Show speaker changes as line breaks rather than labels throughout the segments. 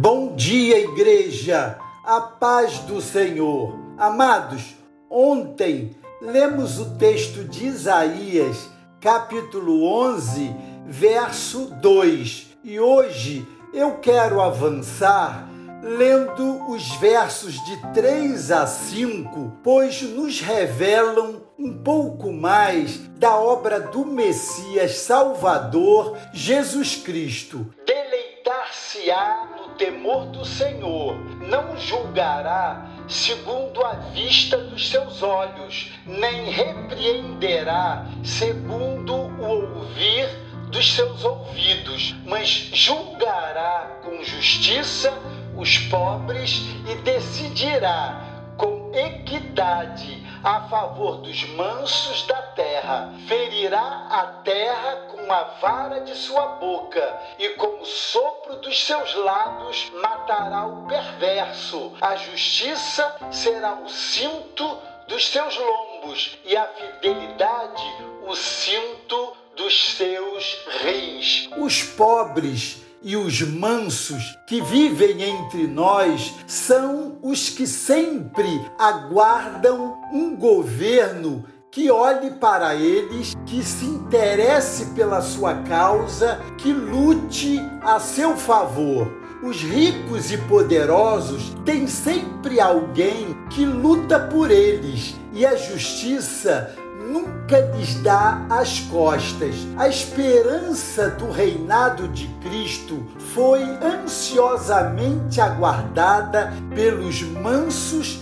Bom dia, igreja, a paz do Senhor. Amados, ontem lemos o texto de Isaías, capítulo 11, verso 2, e hoje eu quero avançar lendo os versos de 3 a 5, pois nos revelam um pouco mais da obra do Messias Salvador Jesus Cristo. Deleitar-se-á temor do Senhor, não julgará segundo a vista dos seus olhos, nem repreenderá segundo o ouvir dos seus ouvidos, mas julgará com justiça os pobres e decidirá com equidade a favor dos mansos da terra. Ferirá a terra com a vara de sua boca e com o sopro dos seus lábios matará o perverso. A justiça será o cinto dos seus lombos e a fidelidade o cinto dos seus reis. Os pobres e os mansos que vivem entre nós são os que sempre aguardam um governo que olhe para eles, que se interesse pela sua causa, que lute a seu favor. Os ricos e poderosos têm sempre alguém que luta por eles, e a justiça nunca lhes dá as costas. A esperança do reinado de Cristo foi ansiosamente aguardada pelos mansos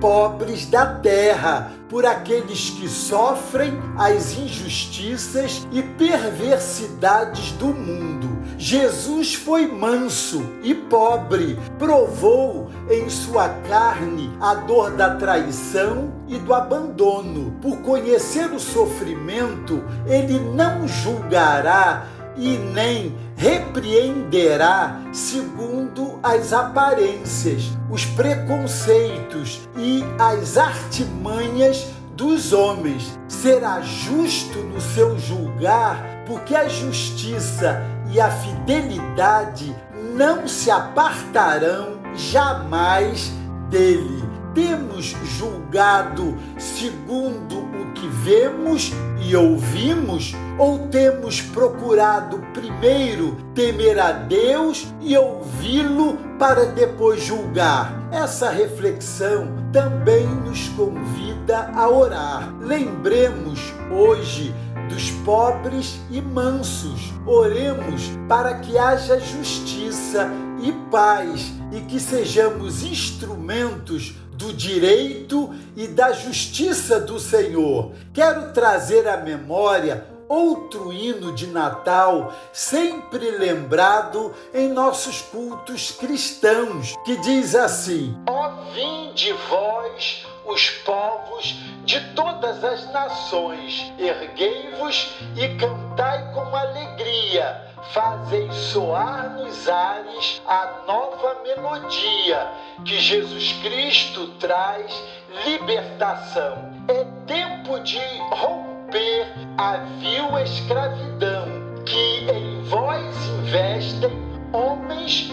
pobres da terra, por aqueles que sofrem as injustiças e perversidades do mundo. Jesus foi manso e pobre, provou em sua carne a dor da traição e do abandono. Por conhecer o sofrimento, ele não julgará e nem repreenderá segundo as aparências, os preconceitos e as artimanhas dos homens. Será justo no seu julgar, porque a justiça e a fidelidade não se apartarão jamais dele. Temos julgado segundo o que vemos e ouvimos, ou temos procurado primeiro temer a Deus e ouvi-lo para depois julgar? Essa reflexão também nos convida a orar. Lembremos hoje dos pobres e mansos. Oremos para que haja justiça e paz e que sejamos instrumentos do direito e da justiça do Senhor. Quero trazer à memória outro hino de Natal, sempre lembrado em nossos cultos cristãos, que diz assim: Ó vinde vós, os povos de todas as nações, erguei-vos e cantai com alegria fazem soar nos ares a nova melodia que Jesus Cristo traz libertação. É tempo de romper a vil escravidão que em vós investem homens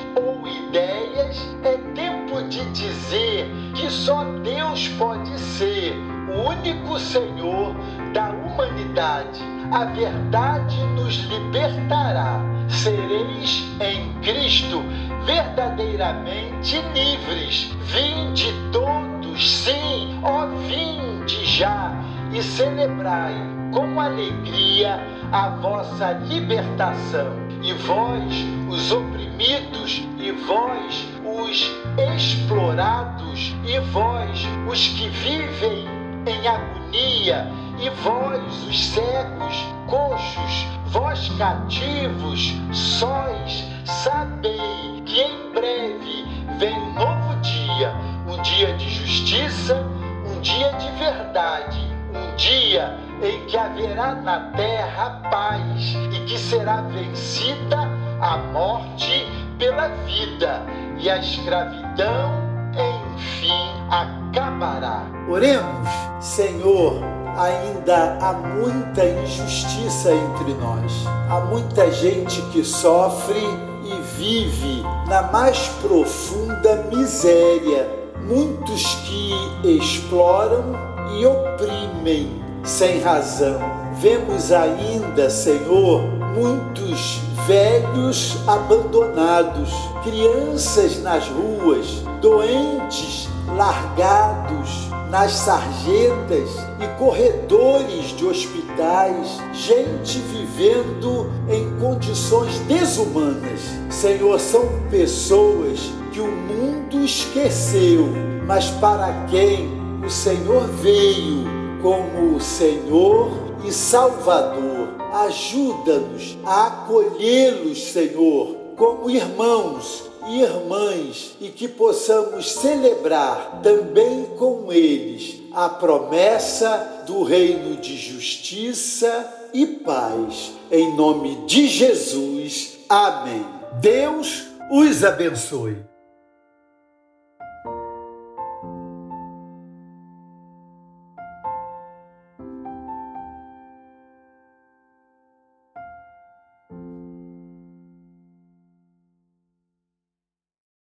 pode ser o único Senhor da humanidade a verdade nos libertará. Sereis em Cristo verdadeiramente livres. Vinde todos, sim, ó vinde já e celebrai com alegria a vossa libertação. E vós, os oprimidos, e vós, os explorados, e vós, os que vivem em agonia, e vós, os cegos, coxos, vós cativos, sóis, sabei que em breve vem um novo dia, um dia de justiça, um dia de verdade, um dia em que haverá na terra paz e que será vencida a morte pela vida e a escravidão, enfim, acabará. Oremos, Senhor ainda há muita injustiça entre nós. Há muita gente que sofre e vive na mais profunda miséria, muitos que exploram e oprimem sem razão. Vemos ainda, Senhor, muitos velhos abandonados, crianças nas ruas, doentes largados nas sarjetas e corredores de hospitais, gente vivendo em condições desumanas. Senhor, são pessoas que o mundo esqueceu, mas para quem o Senhor veio como o Senhor e Salvador. Ajuda-nos a acolhê-los, Senhor, como irmãos e irmãs e que possamos celebrar também com eles a promessa do reino de justiça e paz. Em nome de Jesus. Amém. Deus os abençoe.